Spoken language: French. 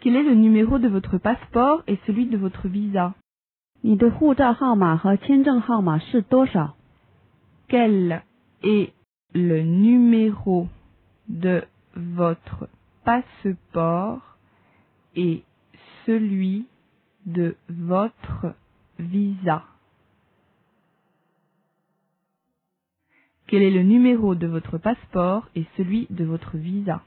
Quel est le numéro de votre passeport et celui de votre visa Quel est le numéro de votre passeport et celui de votre visa Quel est le numéro de votre passeport et celui de votre visa